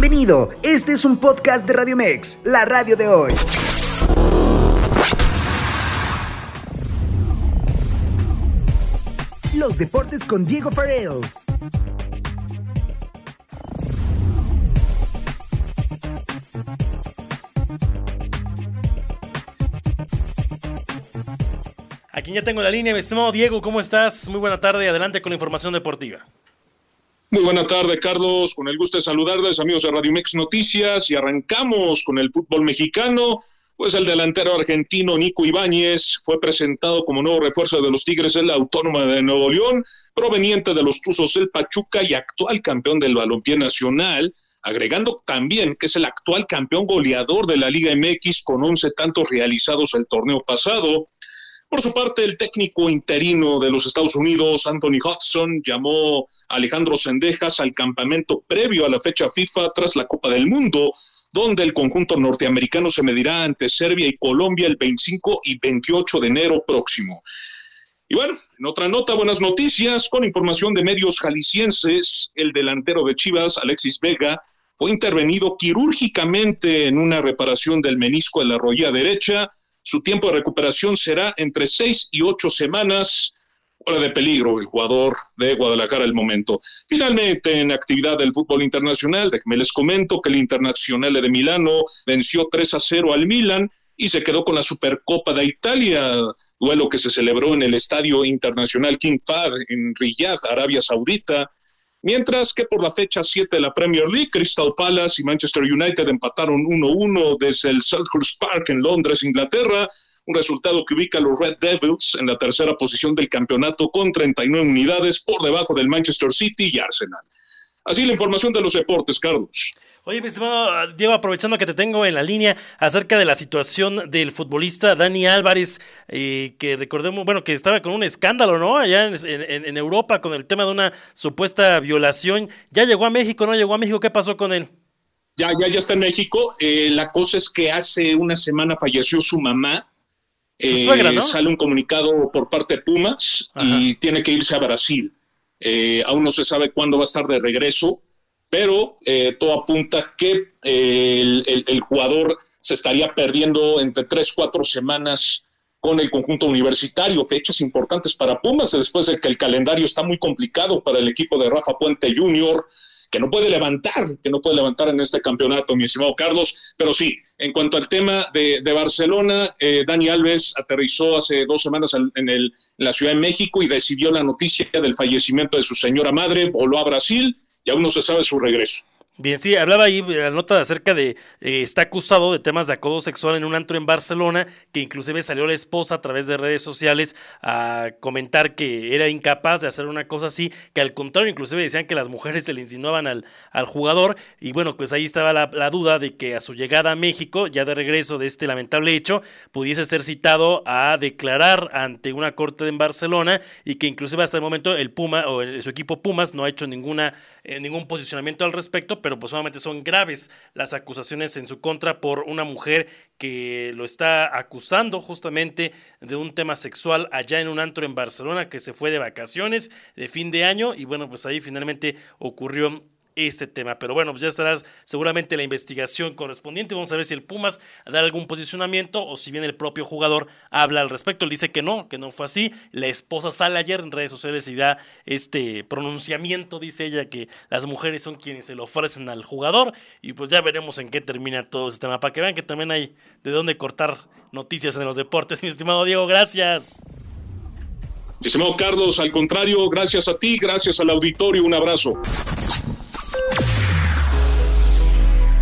Bienvenido, este es un podcast de Radio Mex, la radio de hoy. Los deportes con Diego Farrell. Aquí ya tengo la línea, mi estimado Diego, ¿cómo estás? Muy buena tarde, adelante con la información deportiva. Muy buena tarde, Carlos. Con el gusto de saludarles, amigos de Radio Mex Noticias, y arrancamos con el fútbol mexicano. Pues el delantero argentino Nico Ibáñez fue presentado como nuevo refuerzo de los Tigres en la Autónoma de Nuevo León, proveniente de los Tuzos del Pachuca y actual campeón del balompié nacional, agregando también que es el actual campeón goleador de la Liga MX con 11 tantos realizados el torneo pasado. Por su parte, el técnico interino de los Estados Unidos, Anthony Hudson, llamó a Alejandro Sendejas al campamento previo a la fecha FIFA tras la Copa del Mundo, donde el conjunto norteamericano se medirá ante Serbia y Colombia el 25 y 28 de enero próximo. Y bueno, en otra nota, buenas noticias, con información de medios jaliscienses, el delantero de Chivas, Alexis Vega, fue intervenido quirúrgicamente en una reparación del menisco de la rodilla derecha, su tiempo de recuperación será entre seis y ocho semanas. Fuera de peligro el jugador de Guadalajara al momento. Finalmente, en actividad del fútbol internacional, déjenme les comento que el Internacional de Milano venció 3 a 0 al Milan y se quedó con la Supercopa de Italia, duelo que se celebró en el Estadio Internacional King Fahd en Riyadh, Arabia Saudita. Mientras que por la fecha 7 de la Premier League, Crystal Palace y Manchester United empataron 1-1 desde el Selhurst Park en Londres, Inglaterra, un resultado que ubica a los Red Devils en la tercera posición del campeonato con 39 unidades por debajo del Manchester City y Arsenal. Así la información de los deportes, Carlos. Oye, mi estimado Diego, aprovechando que te tengo en la línea acerca de la situación del futbolista Dani Álvarez, eh, que recordemos, bueno, que estaba con un escándalo, ¿no? Allá en, Europa con el tema de una supuesta violación. ¿Ya llegó a México, no llegó a México? ¿Qué pasó con él? Ya, ya, ya está en México. Eh, la cosa es que hace una semana falleció su mamá. Eh, sale un comunicado por parte de Pumas y tiene que irse a Brasil. aún no se sabe cuándo va a estar de regreso pero eh, todo apunta que eh, el, jugador se estaría perdiendo entre tres, cuatro semanas con el conjunto universitario, fechas importantes para Pumas, después de que el calendario está muy complicado para el equipo de Rafa Puente Jr., que no puede levantar, que no puede levantar en este campeonato, mi estimado Carlos. Pero sí, en cuanto al tema de, Barcelona, eh, Dani Alves aterrizó hace dos semanas en, el, en la Ciudad de México y recibió la noticia del fallecimiento de su señora madre, voló a Brasil y aún no se sabe su regreso. Bien, sí, hablaba ahí la nota acerca de, eh, está acusado de temas de acoso sexual en un antro en Barcelona, que inclusive salió la esposa a través de redes sociales a comentar que era incapaz de hacer una cosa así, que al contrario, inclusive decían que las mujeres se le insinuaban al, al jugador, y bueno, pues ahí estaba la, la, duda de que a su llegada a México, ya de regreso de este lamentable hecho, pudiese ser citado a declarar ante una corte en Barcelona, y que inclusive hasta el momento el Puma, o su equipo Pumas, no ha hecho ninguna, eh, ningún posicionamiento al respecto, pero pues solamente son graves las acusaciones en su contra por una mujer que lo está acusando justamente de un tema sexual allá en un antro en Barcelona que se fue de vacaciones de fin de año y bueno, pues ahí finalmente ocurrió este tema. Pero bueno, pues ya estará seguramente la investigación correspondiente. Vamos a ver si el Pumas da algún posicionamiento o si bien el propio jugador habla al respecto. Él dice que no, que no fue así. La esposa sale ayer en redes sociales y da este pronunciamiento, dice ella, que las mujeres son quienes se lo ofrecen al jugador. Y pues ya veremos en qué termina todo este tema. Para que vean que también hay de dónde cortar noticias en los deportes. Mi estimado Diego, gracias. Mi estimado Carlos, al contrario, gracias a ti, gracias al auditorio, un abrazo.